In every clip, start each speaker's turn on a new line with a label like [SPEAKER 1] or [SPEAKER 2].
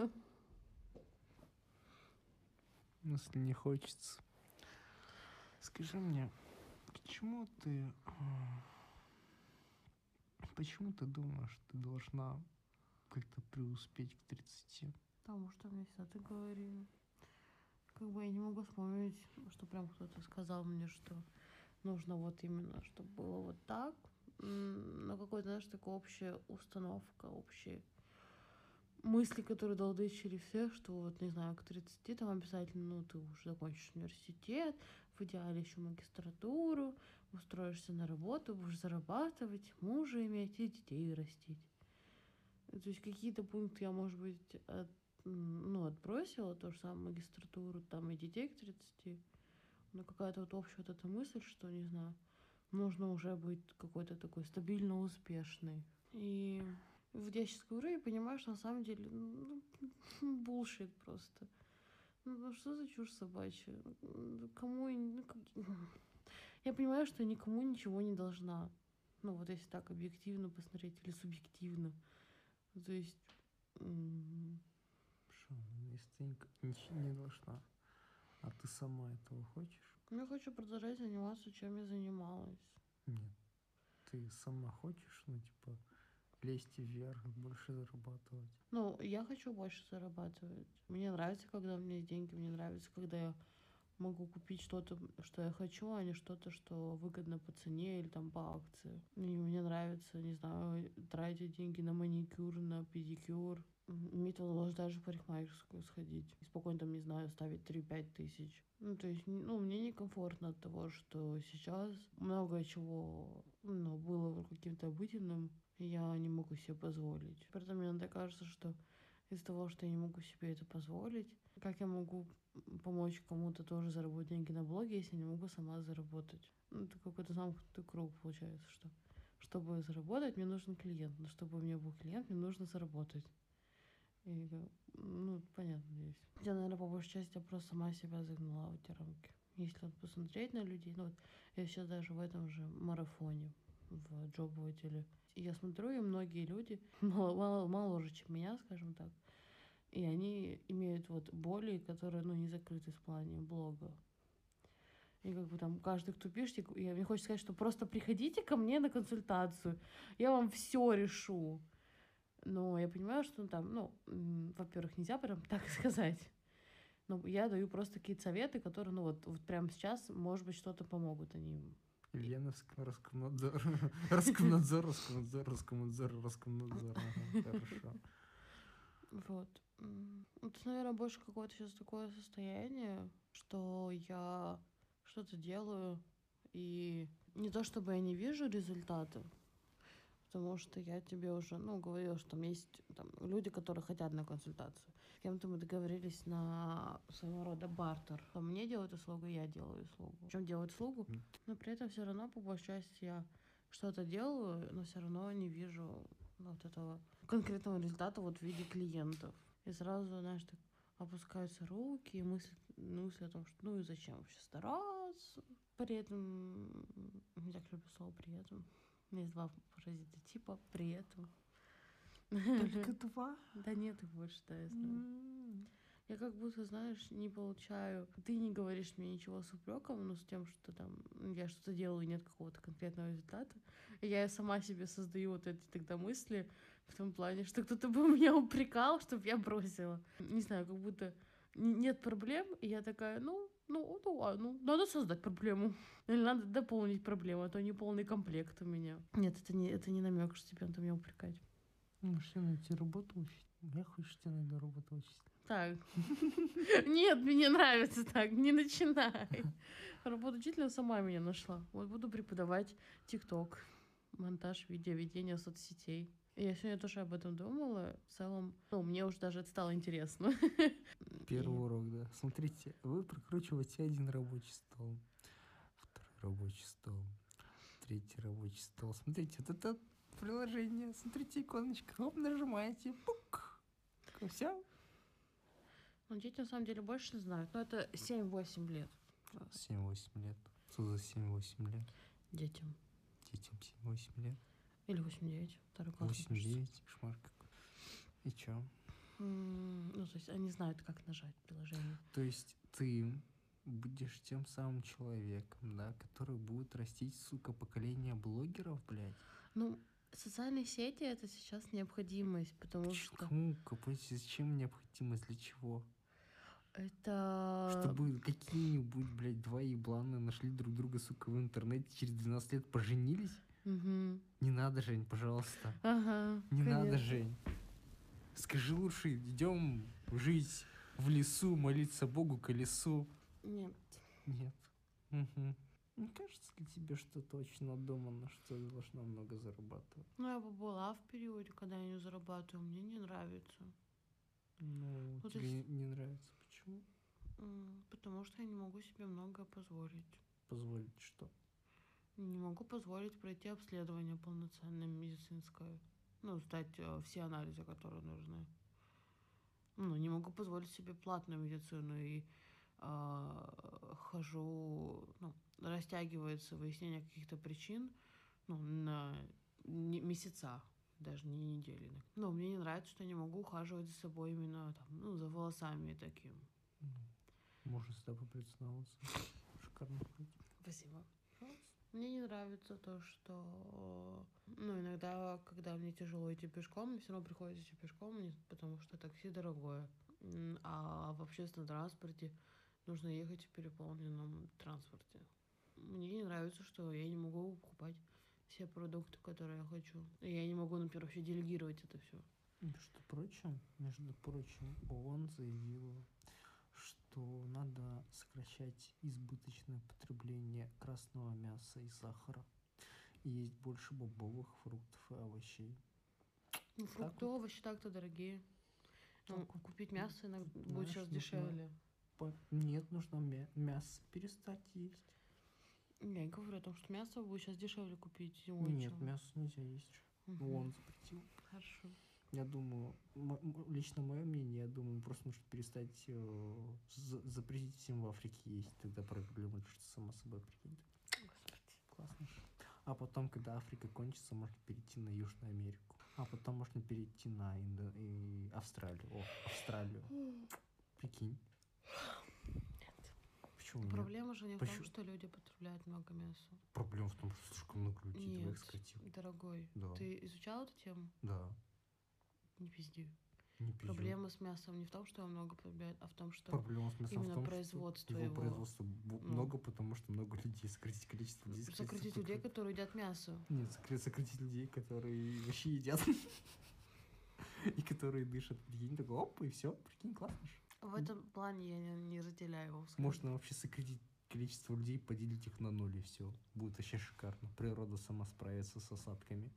[SPEAKER 1] хочется.
[SPEAKER 2] Если не хочется. Скажи мне, почему ты... а, Почему ты думаешь, ты должна как-то преуспеть к 30?
[SPEAKER 1] Потому что мне всегда так говорили. Как бы я не могу вспомнить, что прям кто-то сказал мне, что нужно вот именно, чтобы было вот так. Но какой-то, знаешь, такая общая установка, общие мысли, которые долдычили всех, что вот, не знаю, к 30 там обязательно, ну, ты уже закончишь университет, в идеале еще магистратуру, устроишься на работу, будешь зарабатывать, мужа иметь и детей растить. То есть какие-то пункты я, может быть, от- ну, отбросила, то же самое магистратуру, там и детей к 30. Но какая-то вот общая вот эта мысль, что, не знаю, нужно уже быть какой-то такой стабильно успешной. И вот я сейчас говорю и понимаю, что на самом деле ну, булшит просто. Ну, ну что за чушь собачья? Кому... ну, как- Я понимаю, что никому ничего не должна. Ну, вот если так объективно посмотреть или субъективно. То есть...
[SPEAKER 2] Что, ну, если ты ничего не должна, а ты сама этого хочешь?
[SPEAKER 1] ну, Я хочу продолжать заниматься, чем я занималась.
[SPEAKER 2] Нет. Ты сама хочешь, ну, типа, лезть вверх, больше зарабатывать?
[SPEAKER 1] Ну, я хочу больше зарабатывать. Мне нравится, когда у меня есть деньги, мне нравится, когда я могу купить что-то, что я хочу, а не что-то, что выгодно по цене или там по акции. И мне нравится, не знаю, тратить деньги на маникюр, на педикюр. Иметь возможность даже в парикмахерскую сходить. И спокойно там, не знаю, ставить 3-5 тысяч. Ну, то есть, ну, мне некомфортно от того, что сейчас много чего ну, было каким-то обыденным, я не могу себе позволить. Поэтому мне иногда кажется, что из-за того, что я не могу себе это позволить, как я могу помочь кому-то тоже заработать деньги на блоге, если не могу сама заработать? Ну, это какой-то замкнутый круг получается, что чтобы заработать, мне нужен клиент, но чтобы у меня был клиент, мне нужно заработать. И, ну, понятно здесь. Я, наверное, по большей части я просто сама себя загнала в эти рамки. Если вот посмотреть на людей, ну вот я сейчас даже в этом же марафоне в джоб-отделе. Я смотрю, и многие люди мало, мало, моложе, чем меня, скажем так, и они имеют вот боли, которые, ну, не закрыты в плане блога. И как бы там каждый, кто пишет, я, мне хочется сказать, что просто приходите ко мне на консультацию, я вам все решу. Но я понимаю, что ну, там, ну, во-первых, нельзя прям так сказать. Но я даю просто какие-то советы, которые, ну, вот, вот прямо сейчас, может быть, что-то помогут они.
[SPEAKER 2] Ильяновск, Роскомнадзор, Роскомнадзор, Роскомнадзор, Роскомнадзор, Роскомнадзор. Хорошо.
[SPEAKER 1] Вот. Это, наверное, больше какое-то сейчас такое состояние, что я что-то делаю, и не то чтобы я не вижу результаты, потому что я тебе уже, ну, говорила, что там есть там, люди, которые хотят на консультацию. С кем-то мы договорились на своего рода бартер. Там мне делают услугу, я делаю услугу. Причем делают услугу, но при этом все равно, по большей части, я что-то делаю, но все равно не вижу вот этого конкретного результата вот в виде клиентов. И сразу, знаешь, так опускаются руки, и мысли, мысли о том, что ну и зачем вообще стараться. При этом, я так люблю слово при этом. Есть два паразита типа при этом.
[SPEAKER 2] Только два?
[SPEAKER 1] Да нет их больше, да, я знаю. Я как будто, знаешь, не получаю... Ты не говоришь мне ничего с упреком, но с тем, что там я что-то делаю, и нет какого-то конкретного результата. И я сама себе создаю вот эти тогда мысли в том плане, что кто-то бы меня упрекал, чтобы я бросила. Не знаю, как будто нет проблем, и я такая, ну, ну, ну, а, ну, надо создать проблему. Или надо дополнить проблему, а то не полный комплект у меня. Нет, это не, это не намек, что тебе надо меня упрекать.
[SPEAKER 2] Можешь тебе найти работу учить. Я хочу тебе найду работу учить.
[SPEAKER 1] Так. Нет, мне нравится так, не начинай. Работу учителя сама меня нашла. Вот буду преподавать ТикТок, монтаж, видеоведение соцсетей. И Я сегодня тоже об этом думала. В целом, ну, мне уже даже это стало интересно.
[SPEAKER 2] Первый урок, да. Смотрите, вы прокручиваете один рабочий стол, второй рабочий стол, третий рабочий стол. Смотрите, вот это приложение. Смотрите, иконочка. Оп, нажимаете. Пук. Все.
[SPEAKER 1] Ну, дети на самом деле больше знают. Но это 7-8 лет
[SPEAKER 2] 7-8 лет. Что за 7-8 лет?
[SPEAKER 1] детям.
[SPEAKER 2] Детям 7-8 лет.
[SPEAKER 1] Или 8-9. Второй класс. мне кажется.
[SPEAKER 2] 8-9. Кошмар какой. И чё?
[SPEAKER 1] М, то есть они знают, как нажать приложение.
[SPEAKER 2] То есть ты будешь тем самым человеком, да, который будет растить, сука, поколение блогеров, блядь.
[SPEAKER 1] Ну, социальные сети это сейчас необходимость, потому что
[SPEAKER 2] Кому, зачем необходимость, для чего?
[SPEAKER 1] это...
[SPEAKER 2] Чтобы какие-нибудь, блядь, два ебланы нашли друг друга, сука, в интернете, через 12 лет поженились?
[SPEAKER 1] Мгм.
[SPEAKER 2] Не надо, Жень, пожалуйста.
[SPEAKER 1] Ага.
[SPEAKER 2] Не надо,
[SPEAKER 1] конечно.
[SPEAKER 2] Жень. Скажи лучше, идем жить в лесу, молиться Богу колесу.
[SPEAKER 1] Нет.
[SPEAKER 2] Нет. Мгм. Не кажется ли тебе, что это очень надуманно, что ты должна много зарабатывать?
[SPEAKER 1] Ну, я бы была в периоде, когда я не зарабатываю, мне не нравится.
[SPEAKER 2] Ну,
[SPEAKER 1] то
[SPEAKER 2] тебе
[SPEAKER 1] есть-
[SPEAKER 2] не нравится. Почему?
[SPEAKER 1] Потому что я не могу себе многое позволить.
[SPEAKER 2] Позволить что?
[SPEAKER 1] Не могу позволить пройти обследование полноценное медицинское. Ну, сдать э, все анализы, которые нужны. Ну, не могу позволить себе платную медицину и хожу, ну, растягивается выяснение каких-то причин, ну, на не- месяца, даже не недели. Но мне не нравится, что я не могу ухаживать за собой именно там, ну, за волосами и таким.
[SPEAKER 2] Ну, Можно с тобой улице. Шикарно.
[SPEAKER 1] Спасибо. Мне не нравится то, что, ну, иногда, когда мне тяжело идти пешком, мне все равно приходится идти пешком, потому что такси дорогое. А в общественном транспорте нужно ехать в переполненном транспорте. Мне не нравится, что я не могу покупать все продукты, которые я хочу. И я не могу, например, вообще делегировать это все.
[SPEAKER 2] Между прочим, между прочим, ООН заявила, что надо сокращать избыточное потребление красного мяса и сахара и есть больше бобовых, фруктов и овощей.
[SPEAKER 1] Ну, фрукты,
[SPEAKER 2] вот.
[SPEAKER 1] овощи так-то дорогие. Ну,
[SPEAKER 2] Так
[SPEAKER 1] купить мясо иногда будет сейчас дешевле.
[SPEAKER 2] Нет, нужно мя- мясо перестать есть.
[SPEAKER 1] Я говорю о том, что мясо будет сейчас дешевле купить зимой.
[SPEAKER 2] Нет,
[SPEAKER 1] чем-
[SPEAKER 2] мясо нельзя есть.
[SPEAKER 1] Мгм.
[SPEAKER 2] ООН запретил.
[SPEAKER 1] Хорошо.
[SPEAKER 2] Я думаю, лично мое мнение, я думаю, просто нужно перестать э, за- запретить всем в Африке есть. Тогда проблема решится сама собой, прикинь.
[SPEAKER 1] Господи.
[SPEAKER 2] Классно. А потом, когда Африка кончится, можно перейти на Южную Америку. А потом можно перейти на Индо- и Австралию. О, Австралию. Прикинь. Почему нет?
[SPEAKER 1] Проблема же не в том,
[SPEAKER 2] Почему?
[SPEAKER 1] что люди потребляют много мяса.
[SPEAKER 2] Проблема в том, что слишком много людей.
[SPEAKER 1] Нет,
[SPEAKER 2] сократим.
[SPEAKER 1] дорогой.
[SPEAKER 2] Да.
[SPEAKER 1] Ты изучал эту тему?
[SPEAKER 2] Да.
[SPEAKER 1] Не пизди.
[SPEAKER 2] Не пизжу.
[SPEAKER 1] Проблема с мясом не в том, что его много потребляют, а в том, что
[SPEAKER 2] Проблема с мясом в
[SPEAKER 1] именно
[SPEAKER 2] том,
[SPEAKER 1] производство
[SPEAKER 2] что его, бу-
[SPEAKER 1] Ну.
[SPEAKER 2] много, потому что много людей. Сократить количество людей.
[SPEAKER 1] сократить
[SPEAKER 2] количество
[SPEAKER 1] людей,
[SPEAKER 2] покры-
[SPEAKER 1] которые едят мясо.
[SPEAKER 2] Нет, сократить, сократить людей, которые вообще едят. И которые дышат. Прикинь, такой, оп, и все. Прикинь, классно ж.
[SPEAKER 1] В этом плане я не, не разделяю его взгляд.
[SPEAKER 2] Можно вообще сократить количество людей, поделить их на ноль, и все. Будет вообще шикарно. Природа сама справится с осадками.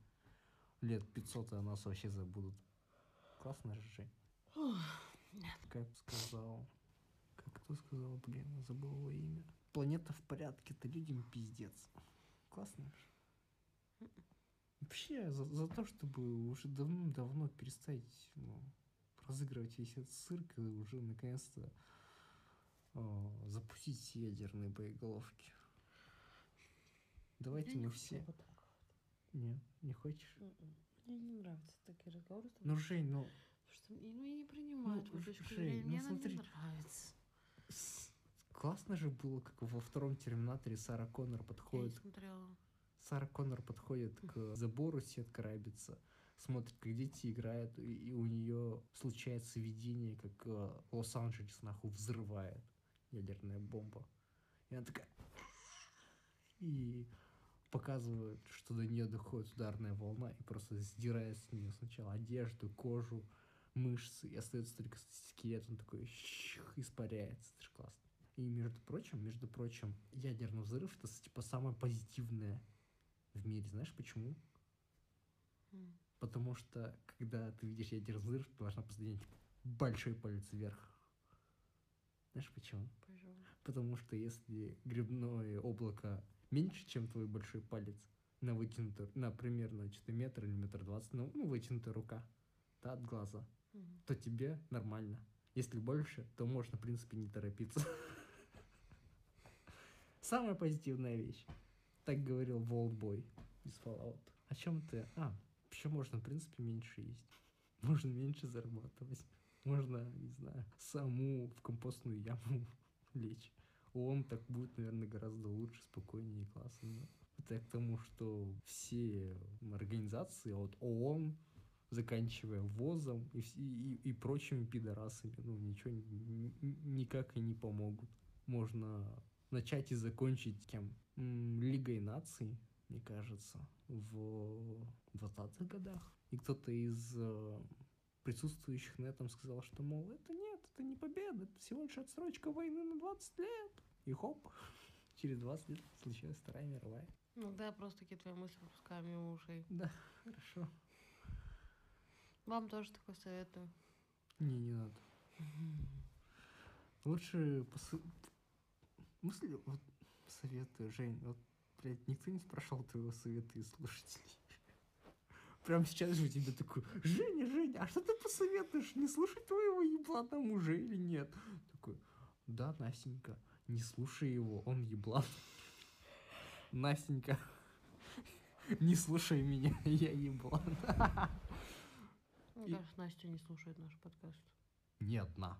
[SPEAKER 2] Лет 500, и о нас вообще забудут. Классно же, Жень. Как сказал... Как кто сказал, блин, забыл его имя. Планета в порядке, это людям пиздец. Классно же. Вообще, за, за то, чтобы уже давно-давно перестать ну, разыгрывать весь этот цирк и уже наконец-то а, запустить ядерные боеголовки. Давайте
[SPEAKER 1] Я не
[SPEAKER 2] мы все...
[SPEAKER 1] вот так.
[SPEAKER 2] Нет, не хочешь?
[SPEAKER 1] М-м. Мне не нравятся такие разговоры.
[SPEAKER 2] Ну, Жень, ну,
[SPEAKER 1] что ну, я не принимаю
[SPEAKER 2] Ну, Жень,
[SPEAKER 1] зрения.
[SPEAKER 2] ну
[SPEAKER 1] Мне она
[SPEAKER 2] смотри.
[SPEAKER 1] не нравится.
[SPEAKER 2] классно же было, как во втором Терминаторе Сара Коннор
[SPEAKER 1] Я не
[SPEAKER 2] подходит
[SPEAKER 1] смотрела.
[SPEAKER 2] Сара Коннор подходит к забору, сетка рабится, смотрит, как дети играют, и, и у нее случается видение, как э, Лос-Анджелес нахуй взрывает ядерная бомба. И она такая... И показывает, что до нее доходит ударная волна, и просто сдирает с нее сначала одежду, кожу, мышцы, и остается только скелет, он такой щух, испаряется. Это же классно. И между прочим, между прочим, ядерный взрыв это типа самое позитивное в мире. Знаешь почему?
[SPEAKER 1] М.
[SPEAKER 2] Потому что, когда ты видишь ядерный взрыв, ты должна поднять большой палец вверх. Знаешь почему?
[SPEAKER 1] Пожалуй.
[SPEAKER 2] Потому что если грибное облако меньше, чем твой большой палец, на вытянутую, на примерно что-то метр или метр двадцать, ну, ну, вытянутая рука, да, от глаза,
[SPEAKER 1] Мгм.
[SPEAKER 2] то тебе нормально. Если больше, то можно, в принципе, не торопиться. Самая позитивная вещь. Так говорил Волтбой из Fallout. О чем ты? А, еще можно, в принципе, меньше есть. Можно меньше зарабатывать. Можно, не знаю, саму в компостную яму лечь. Он так будет, наверное, гораздо лучше, спокойнее и классно. Но это к тому, что все организации от ООН, заканчивая ВОЗом и, и, и прочими пидорасами, ну, ничего ни- ни- никак и не помогут. Можно начать и закончить кем? Лигой наций, мне кажется, в 20-х годах. И кто-то из э, присутствующих на этом сказал, что, мол, это нет, это не победа, это всего лишь отсрочка войны на 20 лет. И хоп, через 20 лет случилась Вторая мировая.
[SPEAKER 1] Иногда я просто такие твои мысли пропускаю мимо ушей.
[SPEAKER 2] Да, хорошо.
[SPEAKER 1] Вам тоже такое советую.
[SPEAKER 2] Не, не надо. Лучше посы... Мысли, вот, советую, Жень, вот, блядь, никто не спрашивал твоего совета из слушателей. Прям сейчас же у тебя такой, Женя, Женя, а что ты посоветуешь? Не слушать твоего еблана там уже или нет? Такой, да, Настенька, не слушай его, он еблан. Настенька, не слушай меня, я еблан.
[SPEAKER 1] Мне
[SPEAKER 2] И-
[SPEAKER 1] кажется, Настя не слушает наш подкаст.
[SPEAKER 2] Не одна.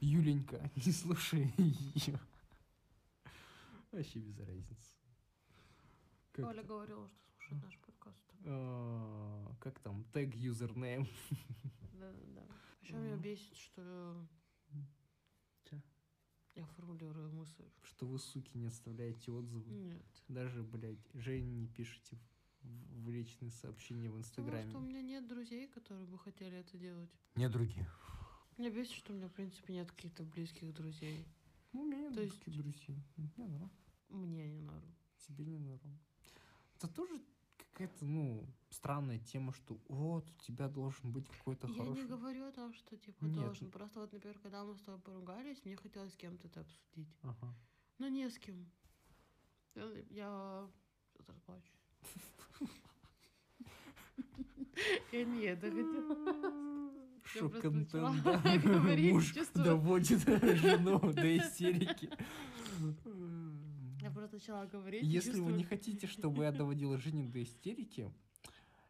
[SPEAKER 2] Юленька, не слушай ее. Вообще без разницы. Как,
[SPEAKER 1] Оля говорила, что слушает наш подкаст.
[SPEAKER 2] а, как там, тег юзернейм.
[SPEAKER 1] Да, да, да. Еще меня
[SPEAKER 2] Мгм.
[SPEAKER 1] бесит, что я формулирую мысль.
[SPEAKER 2] Что вы, суки, не оставляете отзывы.
[SPEAKER 1] Нет.
[SPEAKER 2] Даже, блядь, Жене не пишите в, в личные сообщения в
[SPEAKER 1] Потому что у
[SPEAKER 2] Инстаграме.
[SPEAKER 1] меня нет друзей, которые бы хотели это делать.
[SPEAKER 2] Не другие.
[SPEAKER 1] Меня бесит, что у меня, в принципе, нет каких-то близких друзей.
[SPEAKER 2] Ну, у меня
[SPEAKER 1] То
[SPEAKER 2] есть
[SPEAKER 1] есть-
[SPEAKER 2] друзья. Не надо.
[SPEAKER 1] Мне не надо.
[SPEAKER 2] Тебе не надо. Это тоже какая-то, ну, странная тема, что вот, у тебя должен быть какой-то
[SPEAKER 1] Я
[SPEAKER 2] хороший...
[SPEAKER 1] не говорю о том, что типа
[SPEAKER 2] Нет.
[SPEAKER 1] должен. Просто вот, например, когда мы с тобой поругались, мне хотелось с кем-то это обсудить.
[SPEAKER 2] Ага.
[SPEAKER 1] Но не с кем. Я, я сейчас расплачусь. Я не это хотела.
[SPEAKER 2] Шок-контент,
[SPEAKER 1] начала
[SPEAKER 2] да. Муж доводит жену до истерики.
[SPEAKER 1] Начала говорить.
[SPEAKER 2] Если вы
[SPEAKER 1] чувствую-
[SPEAKER 2] не хотите, чтобы я доводила Женю до истерики,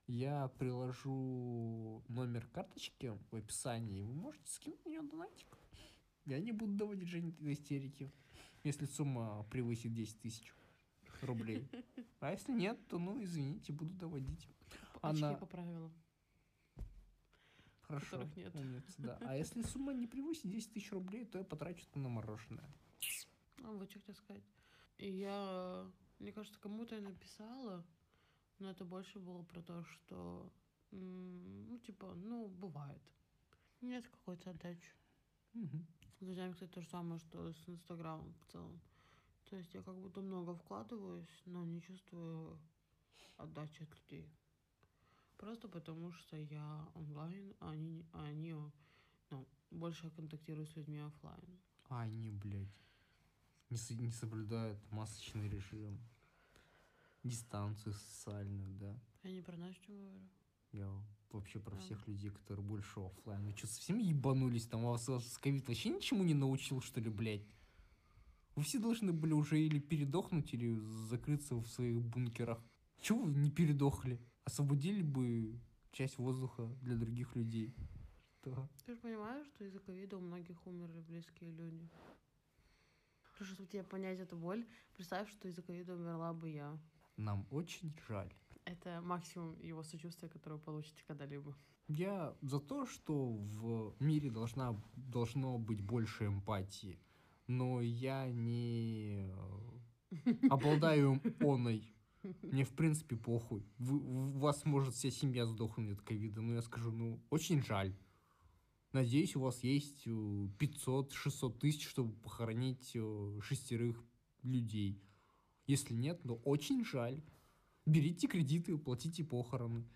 [SPEAKER 2] я приложу номер карточки в описании, вы можете скинуть нее донатик. Я не буду доводить Женю до истерики, если сумма превысит 10 тысяч рублей. А если нет, то, ну, извините, буду доводить.
[SPEAKER 1] Очки
[SPEAKER 2] она-
[SPEAKER 1] по правилам.
[SPEAKER 2] Хорошо.
[SPEAKER 1] Которых нет.
[SPEAKER 2] умница, да. А если сумма не превысит 10 тысяч рублей, то я потрачу это на мороженое.
[SPEAKER 1] А вот что хотела сказать. И я, мне кажется, кому-то я написала, но это больше было про то, что, ну, типа, ну, бывает. Нет какой-то отдачи.
[SPEAKER 2] Мгм.
[SPEAKER 1] С друзьями, кстати, то же самое, что с Инстаграмом в целом. То есть я как будто много вкладываюсь, но не чувствую отдачи от людей. Просто потому, что я онлайн, а они, а они ну, больше контактирую с людьми оффлайн.
[SPEAKER 2] А они, блядь, не, со- не соблюдают масочный режим, дистанцию социальную, да.
[SPEAKER 1] Я не про Настю говорю.
[SPEAKER 2] Я вообще про
[SPEAKER 1] А.
[SPEAKER 2] всех людей, которые больше оффлайн. Вы что, совсем ебанулись? Там у вас, у вас ковид вообще ничему не научил, что ли, блядь? Вы все должны были уже или передохнуть, или закрыться в своих бункерах. Чего вы не передохли? Освободили бы часть воздуха для других людей. Да.
[SPEAKER 1] Ты же понимаешь, что из-за ковида у многих умерли близкие люди. Чтобы тебе понять эту боль, представь, что из-за ковида умерла бы я.
[SPEAKER 2] Нам очень жаль.
[SPEAKER 1] Это максимум его сочувствия, которое вы получите когда-либо.
[SPEAKER 2] Я за то, что в мире должна, должно быть больше эмпатии, но я не э, обладаю оной. Мне, в принципе, похуй. Вы- у вас может вся семья сдохнуть от ковида, но я скажу, ну, очень жаль. Надеюсь, у вас есть э, 500-600 тысяч, чтобы похоронить э, шестерых людей. Если нет, то очень жаль. Берите кредиты, платите похороны.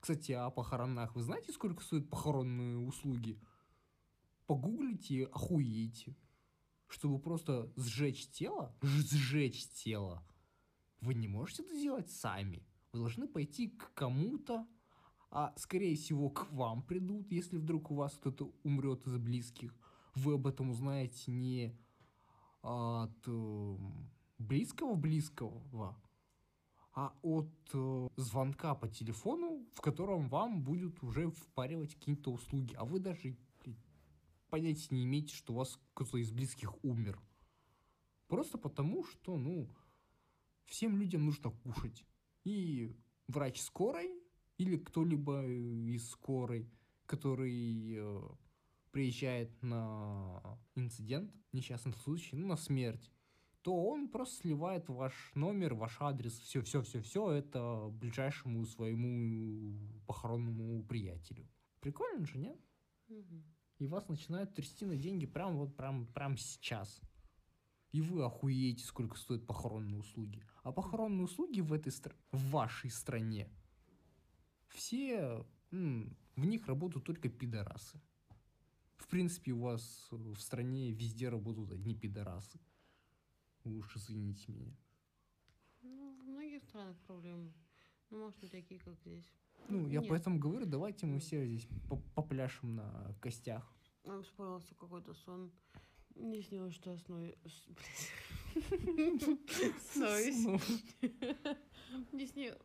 [SPEAKER 2] Кстати, о похоронах. Вы знаете, сколько стоят похоронные услуги? Погуглите, охуеете. Чтобы просто сжечь тело, сжечь тело, вы не можете это сделать сами. Вы должны пойти к кому-то, а скорее всего к вам придут, если вдруг у вас кто-то умрет из близких. Вы об этом узнаете не от эм, близкого близкого, а от э, звонка по телефону, в котором вам будут уже впаривать какие-то услуги, а вы даже понятия не имеете, что у вас кто-то из близких умер. Просто потому, что, ну, всем людям нужно кушать. И врач скорой или кто-либо из скорой, который э, приезжает на инцидент, несчастный случай, ну, на смерть, то он просто сливает ваш номер, ваш адрес, все, все, все, все это ближайшему своему похоронному приятелю. Прикольно же, нет? И вас начинают трясти на деньги прям вот прям, прям сейчас. И вы охуеете, сколько стоят похоронные услуги. А похоронные услуги в этой стра- в вашей стране, все, м, в них работают только пидорасы. В принципе, у вас в стране везде работают одни пидорасы. Вы уж извините меня.
[SPEAKER 1] Ну, в многих странах проблемы. Ну, может, не такие, как здесь.
[SPEAKER 2] Ну, я
[SPEAKER 1] Нет.
[SPEAKER 2] поэтому говорю, давайте мы все здесь по- попляшем на костях.
[SPEAKER 1] Нам вспомнился какой-то сон. Мне снилось, что я сную... с- блядь. Снуюсь.
[SPEAKER 2] Ну,
[SPEAKER 1] Мне сни-
[SPEAKER 2] Ты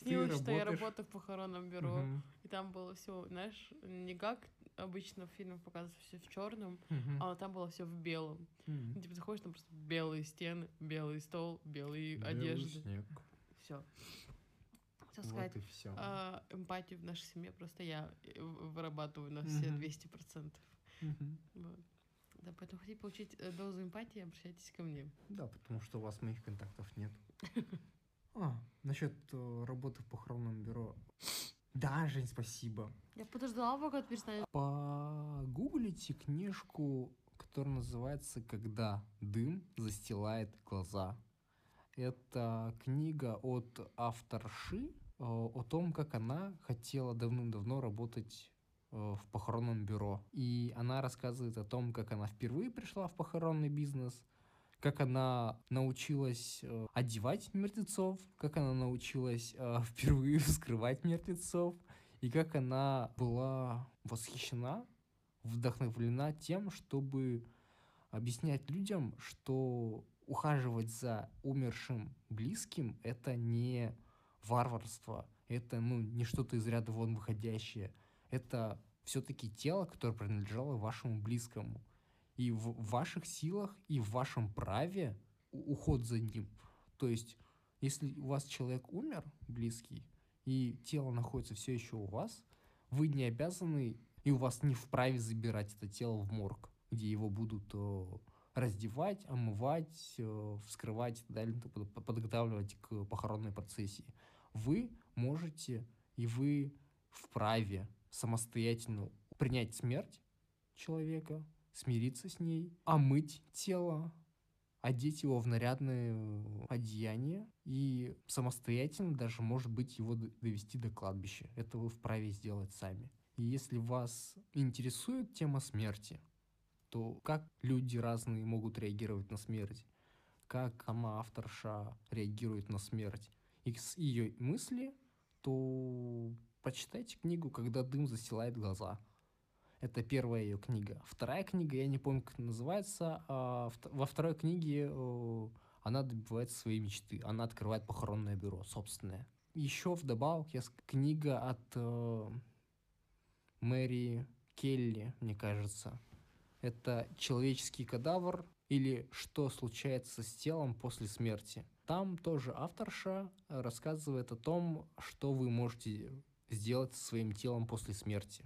[SPEAKER 1] снилось, что я
[SPEAKER 2] работаешь?
[SPEAKER 1] работаю в похоронном бюро.
[SPEAKER 2] мгм,
[SPEAKER 1] И там было все, знаешь, не как обычно в фильмах показывают все в черном,
[SPEAKER 2] мгм,
[SPEAKER 1] а там было все в белом. Ну, Типа заходишь, там просто белые стены, белый стол, белые
[SPEAKER 2] Белый
[SPEAKER 1] одежды.
[SPEAKER 2] снег.
[SPEAKER 1] Все. Хотел
[SPEAKER 2] Вот
[SPEAKER 1] сказать,
[SPEAKER 2] и все.
[SPEAKER 1] а, эмпатию в нашей семье просто я э, вырабатываю на все
[SPEAKER 2] Мгм.
[SPEAKER 1] 200%. Вот. Да, поэтому хотите получить э, дозу эмпатии, обращайтесь ко мне.
[SPEAKER 2] Да, потому что у вас моих контактов нет. А, насчет э, работы в похоронном бюро. Да, Жень, спасибо.
[SPEAKER 1] Я подождала, пока ты перестанешь.
[SPEAKER 2] Погуглите книжку, которая называется «Когда дым застилает глаза». Это книга от авторши э, о том, как она хотела давным-давно работать э, в похоронном бюро. И она рассказывает о том, как она впервые пришла в похоронный бизнес, как она научилась э, одевать мертвецов, как она научилась э, впервые вскрывать мертвецов, и как она была восхищена, вдохновлена тем, чтобы объяснять людям, что ухаживать за умершим близким – это не варварство, это ну, не что-то из ряда вон выходящее, это все-таки тело, которое принадлежало вашему близкому. И в ваших силах и в вашем праве уход за ним. То есть, если у вас человек умер, близкий, и тело находится все еще у вас, вы не обязаны, и у вас не вправе забирать это тело в морг, где его будут э, раздевать, омывать, э, вскрывать и так далее, подготавливать к похоронной процессии. Вы можете и вы вправе самостоятельно принять смерть человека, смириться с ней, омыть тело, одеть его в нарядное э, одеяние и самостоятельно даже, может быть, его довести до кладбища. Это вы вправе сделать сами. И если вас интересует тема смерти, то как люди разные могут реагировать на смерть, как сама авторша реагирует на смерть, и с ее мысли, то почитайте книгу «Когда дым застилает глаза». Это первая ее книга. Вторая книга, я не помню, как называется. а во второй книге э, она добивается своей мечты. Она открывает похоронное бюро собственное. Еще вдобавок есть книга от э, Мэри Келли, мне кажется. Это «Человеческий кадавр» или «Что случается с телом после смерти». Там тоже авторша рассказывает о том, что вы можете сделать со своим телом после смерти.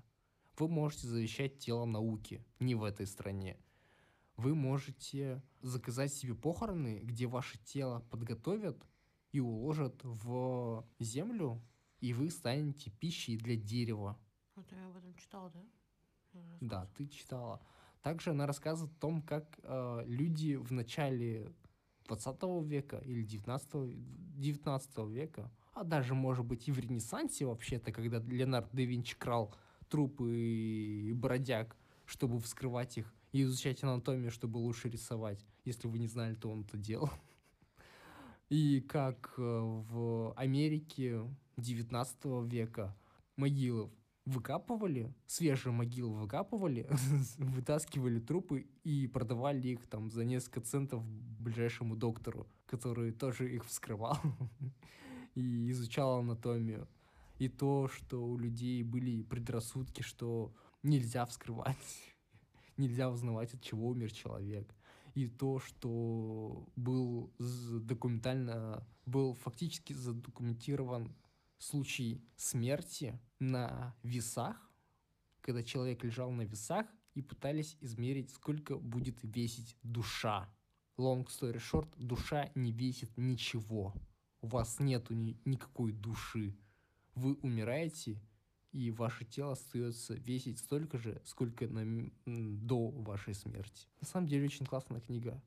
[SPEAKER 2] Вы можете завещать тело науки, не в этой стране. Вы можете заказать себе похороны, где ваше тело подготовят и уложат в землю, и вы станете пищей для дерева.
[SPEAKER 1] Это я об этом читала, да?
[SPEAKER 2] Да, ты читала. Также она рассказывает о том, как э, люди в начале 20 века или 19, 19 века, а даже, может быть, и в Ренессансе вообще-то, когда Леонард да Винчи крал трупы и бродяг, чтобы вскрывать их и изучать анатомию, чтобы лучше рисовать. Если вы не знали, то он это делал. И как э, в Америке 19 века могилы выкапывали, свежие могилы выкапывали, вытаскивали трупы и продавали их там за несколько центов ближайшему доктору, который тоже их вскрывал и изучал анатомию. И то, что у людей были предрассудки, что нельзя вскрывать, нельзя узнавать, от чего умер человек. И то, что был документально, был фактически задокументирован случай смерти на весах, когда человек лежал на весах и пытались измерить, сколько будет весить душа. Long story short, душа не весит ничего. У вас нету ни, никакой души. Вы умираете, и ваше тело остается весить столько же, сколько на, до вашей смерти. На самом деле очень классная книга.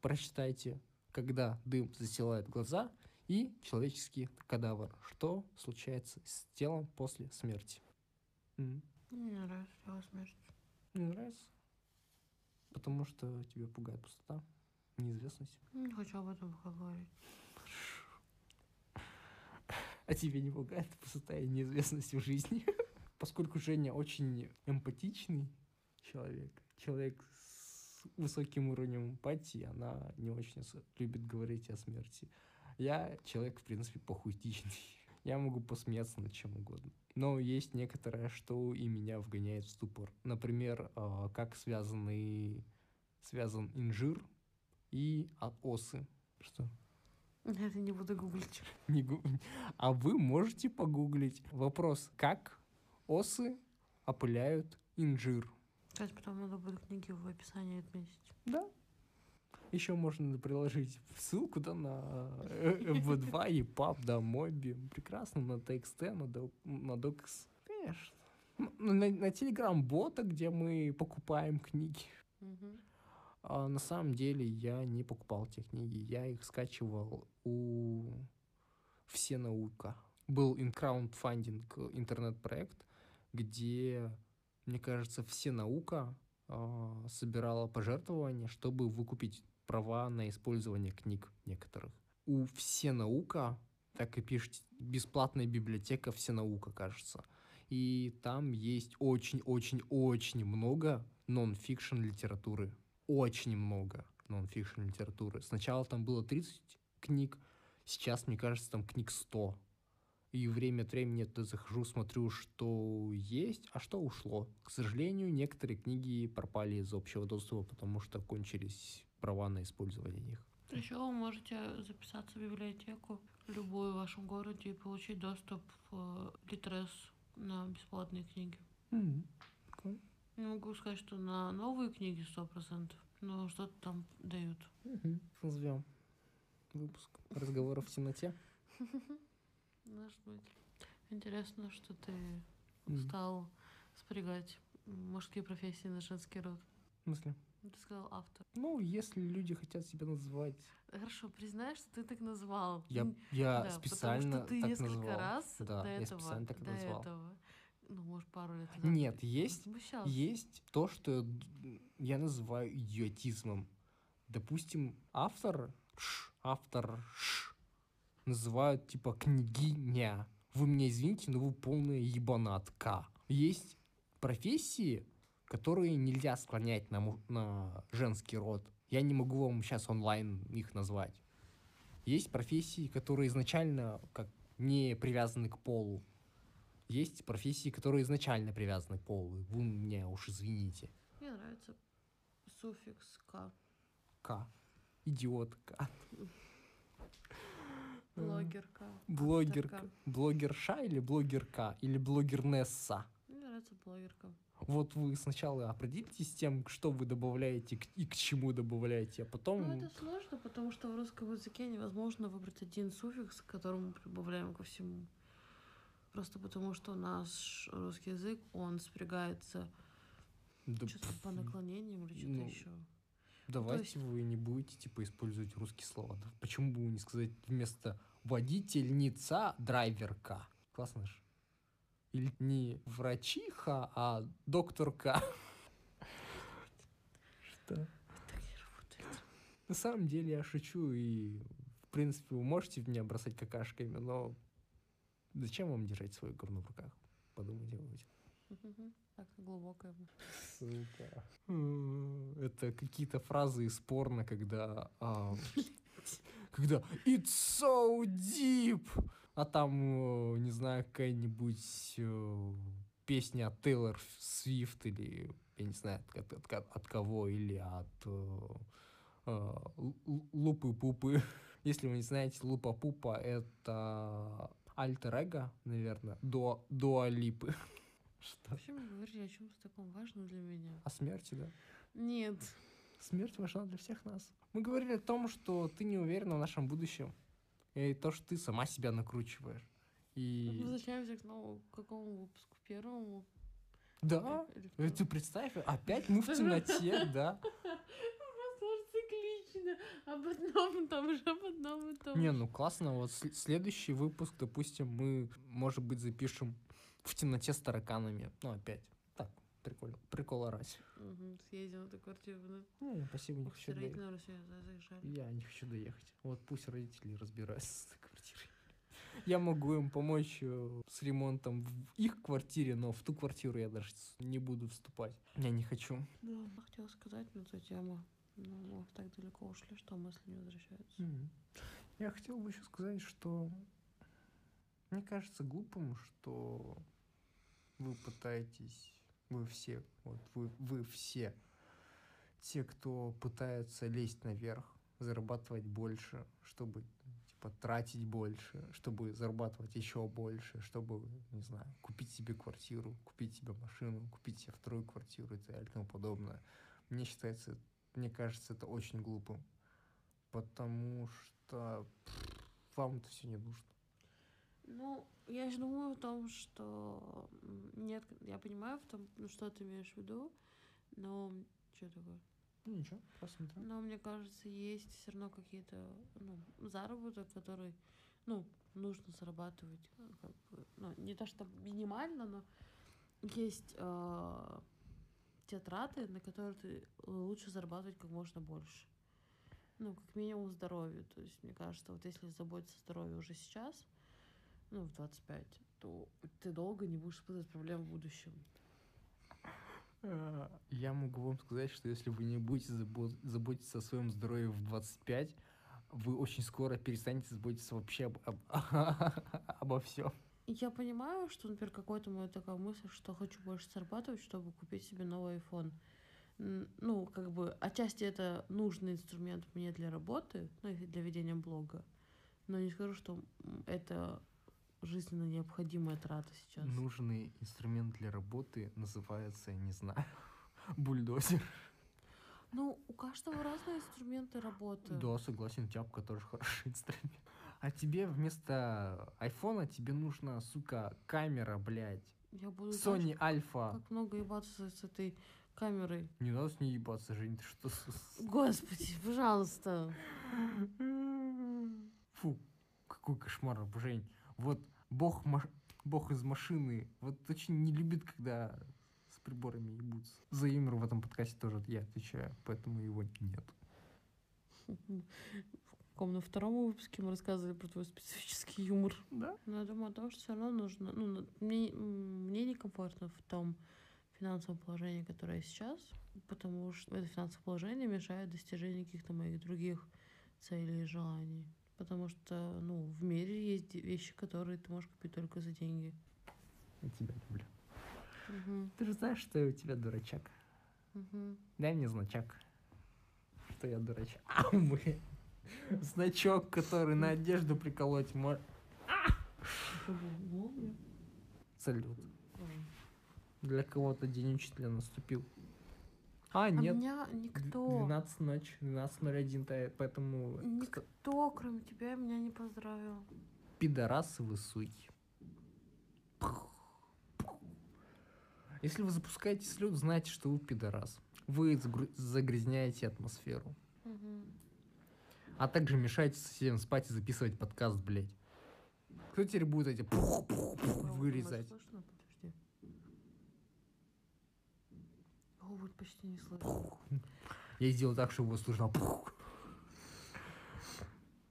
[SPEAKER 2] Прочитайте, когда дым застилает глаза – и человеческий кадавр. Что случается с телом после смерти?
[SPEAKER 1] Mm. Мне нравится тело смерти.
[SPEAKER 2] Не нравится? Потому что тебя пугает пустота, неизвестность.
[SPEAKER 1] Не хочу об этом говорить.
[SPEAKER 2] А тебе не пугает пустота и неизвестность в жизни? Поскольку Женя очень эмпатичный человек, человек с высоким уровнем эмпатии, она не очень любит говорить о смерти. Я человек, в принципе, похуистичный. Я могу посмеяться над чем угодно. Но есть некоторое, что и меня вгоняет в ступор. Например, а, как связаны, связан инжир и осы. Что?
[SPEAKER 1] Это не буду гуглить.
[SPEAKER 2] Не гу... А вы можете погуглить. Вопрос, как осы опыляют инжир?
[SPEAKER 1] Кстати, потом надо будет книги в описании отметить.
[SPEAKER 2] Да, еще можно приложить ссылку да, на V2, и EPUB, да, Моби. Прекрасно, на TXT, на, Doc, на Docs. Конечно. На, на Telegram-бота, где мы покупаем книги.
[SPEAKER 1] Угу.
[SPEAKER 2] А на самом деле я не покупал те книги. Я их скачивал у Всенаука. Был краудфандинг интернет-проект, где, мне кажется, Всенаука э, собирала пожертвования, чтобы выкупить права на использование книг некоторых. У Всенаука, так и пишите, бесплатная библиотека Всенаука, кажется. И там есть очень-очень-очень много нон-фикшн литературы. Очень много нон-фикшн литературы. Сначала там было 30 книг, сейчас, мне кажется, там книг 100. И время от времени я захожу, смотрю, что есть, а что ушло. К сожалению, некоторые книги пропали из общего доступа, потому что кончились права на использование них.
[SPEAKER 1] Еще вы можете записаться в библиотеку любую в вашем городе и получить доступ в Литрес на бесплатные книги.
[SPEAKER 2] Mm-hmm. Okay.
[SPEAKER 1] Не могу сказать, что на новые книги сто процентов, но что-то там дают.
[SPEAKER 2] Mm-hmm. Назовем выпуск разговоров в темноте.
[SPEAKER 1] Может быть. Интересно, что ты стал спрягать мужские профессии на женский род.
[SPEAKER 2] В смысле?
[SPEAKER 1] Ну, ты сказал автор.
[SPEAKER 2] Ну, если люди хотят себя называть.
[SPEAKER 1] Хорошо, признай, что ты так назвал.
[SPEAKER 2] Я, я
[SPEAKER 1] да,
[SPEAKER 2] специально
[SPEAKER 1] потому что ты
[SPEAKER 2] так
[SPEAKER 1] несколько
[SPEAKER 2] назвал.
[SPEAKER 1] раз
[SPEAKER 2] да,
[SPEAKER 1] до
[SPEAKER 2] я специально так
[SPEAKER 1] до
[SPEAKER 2] назвал.
[SPEAKER 1] этого, ну, может, пару лет назад.
[SPEAKER 2] Нет, есть,
[SPEAKER 1] возмущался.
[SPEAKER 2] есть то, что я называю идиотизмом. Допустим, автор, ш, автор ш, называют типа княгиня. Вы меня извините, но вы полная ебанатка. Есть профессии, которые нельзя склонять на, на женский род. Я не могу вам сейчас онлайн их назвать. Есть профессии, которые изначально как не привязаны к полу. Есть профессии, которые изначально привязаны к полу. Вы меня уж извините.
[SPEAKER 1] Мне нравится суффикс «к».
[SPEAKER 2] К. Идиотка.
[SPEAKER 1] Блогерка.
[SPEAKER 2] Блогерка.
[SPEAKER 1] авторка.
[SPEAKER 2] Блогерша или блогерка? Или блогернесса?
[SPEAKER 1] Мне нравится блогерка.
[SPEAKER 2] Вот вы сначала определитесь с тем, что вы добавляете и к чему добавляете, а потом...
[SPEAKER 1] Ну, это сложно, потому что в русском языке невозможно выбрать один суффикс, к которому прибавляем ко всему. Просто потому что наш русский язык, он спрягается
[SPEAKER 2] Да
[SPEAKER 1] что-то по наклонениям или что-то
[SPEAKER 2] ну,
[SPEAKER 1] еще.
[SPEAKER 2] Давайте вы не будете, типа, использовать русские слова. Да Почему бы не сказать вместо водительница драйверка? Классно же. Или не врачиха, а докторка. Что?
[SPEAKER 1] Так не работает.
[SPEAKER 2] На самом деле я шучу, и, в принципе, вы можете в меня бросать какашками, но зачем вам держать свое говно в руках? подумайте об этом.
[SPEAKER 1] Так мысль.
[SPEAKER 2] Сука. М, Это какие-то фразы из порно, когда... а, Когда It's so deep! А там, э, не знаю, какая-нибудь э, песня от Тейлор Свифт или, я не знаю, от, от- от- кого, или от э, э, Л- Л- Лупы Пупы. Если вы не знаете, Лупа Пупа — это альтер наверное, до Дуа Липы. Что?
[SPEAKER 1] Вообще мы говорили о чем-то таком важном для меня.
[SPEAKER 2] О смерти, да?
[SPEAKER 1] Нет.
[SPEAKER 2] Смерть важна для всех нас. Мы говорили о том, что ты не уверена в нашем будущем. И то, что ты сама себя накручиваешь. И...
[SPEAKER 1] Возвращаемся к новому, к какому выпуску? Первому?
[SPEAKER 2] Да,
[SPEAKER 1] Или второму?
[SPEAKER 2] ты представь, опять мы в темноте, да.
[SPEAKER 1] Циклично. Об одном и том же, об одном и том
[SPEAKER 2] Не,
[SPEAKER 1] же.
[SPEAKER 2] ну классно. Вот сл- следующий выпуск, допустим, мы, может быть, запишем в темноте с тараканами. Ну, опять. Так, прикольно. Прикол ради.
[SPEAKER 1] Мгм, Съездил на эту квартиру. да.
[SPEAKER 2] Не, спасибо, не
[SPEAKER 1] Ух,
[SPEAKER 2] хочу доехать. Я не хочу доехать. Вот пусть родители разбираются с этой квартирой. Я могу им помочь э, с ремонтом в их квартире, но в ту квартиру я даже не буду вступать. Я не хочу.
[SPEAKER 1] Да, я хотела сказать на эту тему. Но мы так далеко ушли, что мысли не возвращаются.
[SPEAKER 2] Мгм. Я хотел бы еще сказать, что мне кажется глупым, что вы пытаетесь, вы все, вот вы, вы все, те, кто пытается лезть наверх, зарабатывать больше, чтобы типа тратить больше, чтобы зарабатывать еще больше, чтобы, не знаю, купить себе квартиру, купить себе машину, купить себе вторую квартиру и так далее и тому подобное. Мне считается, мне кажется, это очень глупым. Потому что вам это все не нужно.
[SPEAKER 1] Ну, я же думаю о том, что нет, я понимаю в том, ну, что ты имеешь в виду, но что такое?
[SPEAKER 2] Ну ничего, посмотрим.
[SPEAKER 1] Но мне кажется, есть все равно какие-то ну, заработок, который ну, нужно зарабатывать. Как бы, ну, не то, что минимально, но есть э, те траты, на которые ты лучше зарабатывать как можно больше. Ну, как минимум здоровью. То есть, мне кажется, вот если заботиться о здоровье уже сейчас, ну, в 25, то ты долго не будешь испытывать проблем в будущем.
[SPEAKER 2] Э, Я могу вам сказать, что если вы не будете забо- заботиться о своем здоровье в 25, вы очень скоро перестанете заботиться вообще об, об- обо всем.
[SPEAKER 1] Я понимаю, что, например, какой-то моя такая мысль, что хочу больше зарабатывать, чтобы купить себе новый iPhone. Ну, как бы, отчасти это нужный инструмент мне для работы, ну, и для ведения блога. Но не скажу, что это жизненно необходимая трата сейчас.
[SPEAKER 2] Нужный инструмент для работы называется, я не знаю, бульдозер.
[SPEAKER 1] Ну, у каждого разные инструменты работы.
[SPEAKER 2] Да, согласен, тяпка тоже хороший инструмент. А тебе вместо айфона тебе нужна, сука, камера, блядь.
[SPEAKER 1] Я буду
[SPEAKER 2] Sony Alpha.
[SPEAKER 1] как много ебаться с этой камерой.
[SPEAKER 2] Не надо с ней ебаться, Жень, ты что?
[SPEAKER 1] Господи, пожалуйста.
[SPEAKER 2] Фу, какой кошмар, Жень. Вот бог, маш- бог из машины, вот очень не любит, когда с приборами ебутся. За юмор в этом подкасте тоже я отвечаю, поэтому его нет.
[SPEAKER 1] В каком на втором выпуске мы рассказывали про твой специфический юмор.
[SPEAKER 2] Да?
[SPEAKER 1] Но я думаю о том, что все равно нужно... Ну, мне, мне некомфортно в том финансовом положении, которое я сейчас, потому что это финансовое положение мешает достижению каких-то моих других целей и желаний. Потому что, ну, в мире есть вещи, которые ты можешь купить только за деньги.
[SPEAKER 2] Я тебя люблю.
[SPEAKER 1] Мгм,
[SPEAKER 2] Ты же знаешь, что я у тебя дурачок.
[SPEAKER 1] мгм.
[SPEAKER 2] Дай мне значок, что я дурачок. А, блин. Значок, который на одежду приколоть можно.
[SPEAKER 1] Молния?
[SPEAKER 2] Салют. Для кого-то день учителя наступил. А,
[SPEAKER 1] А
[SPEAKER 2] нет.
[SPEAKER 1] меня
[SPEAKER 2] Д-
[SPEAKER 1] никто,
[SPEAKER 2] 12 ночь, 12.01, та- поэтому...
[SPEAKER 1] никто, кроме тебя, меня не поздравил.
[SPEAKER 2] Пидорасы вы суки. Если вы запускаете слюд, знайте, что вы пидорас. Вы загрязняете атмосферу. А также мешаете соседям спать и записывать подкаст, блядь. Кто теперь будет эти пух-пух-пух
[SPEAKER 1] Кого-то
[SPEAKER 2] вырезать?
[SPEAKER 1] слышно? Подожди. Его будет почти не слышно.
[SPEAKER 2] Я сделал так, чтобы его слышно. Пух.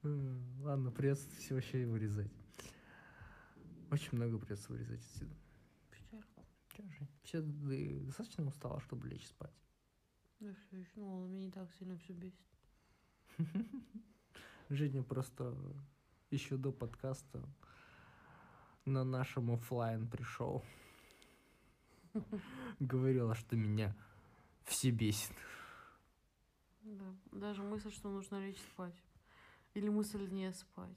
[SPEAKER 2] М, Ладно, придется все вообще вырезать. Очень много придется вырезать отсюда. Сейчас ты достаточно устала, чтобы лечь спать?
[SPEAKER 1] Да все еще, ну, он меня не так сильно все бесит.
[SPEAKER 2] Женя просто еще до подкаста на нашем оффлайн пришел. Говорила, что меня все бесит.
[SPEAKER 1] Да, даже мысль, что нужно лечь спать. Или мысль не спать.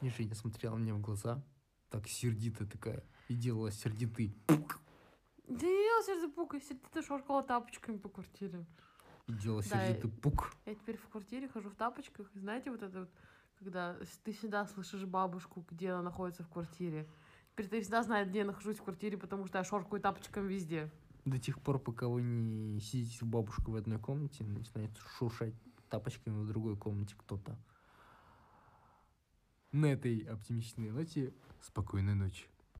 [SPEAKER 2] И Женя смотрела мне в глаза, так сердито такая, и делала сердитый.
[SPEAKER 1] Да не делал сердце пук, если ты шоркала тапочками по квартире.
[SPEAKER 2] И делала
[SPEAKER 1] Да,
[SPEAKER 2] пук.
[SPEAKER 1] Я теперь в квартире хожу в тапочках. И знаете, вот это вот, когда ты всегда слышишь бабушку, где она находится в квартире. Теперь ты всегда знаешь, где я нахожусь в квартире, потому что я шоркаю тапочками везде.
[SPEAKER 2] До тех пор, пока вы не сидите с бабушкой в одной комнате, начинает шуршать тапочками в другой комнате кто-то. На этой оптимистичной ноте спокойной ночи.